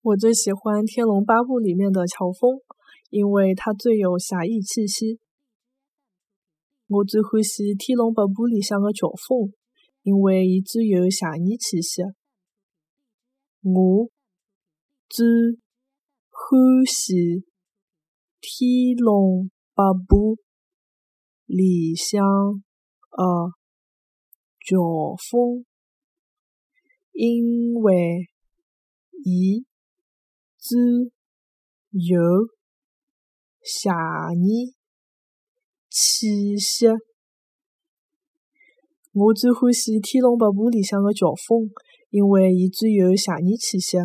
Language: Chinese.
我最喜欢《天龙八部》里面的乔峰，因为他最有侠义气息。我最欢喜《天龙八部》里向的乔峰，因为伊最有侠义气息。我最欢喜《天龙八部》里向的乔峰，因为伊最有邪念气息。我最欢喜《天龙八部》里向的乔峰，因为伊最有邪念气息。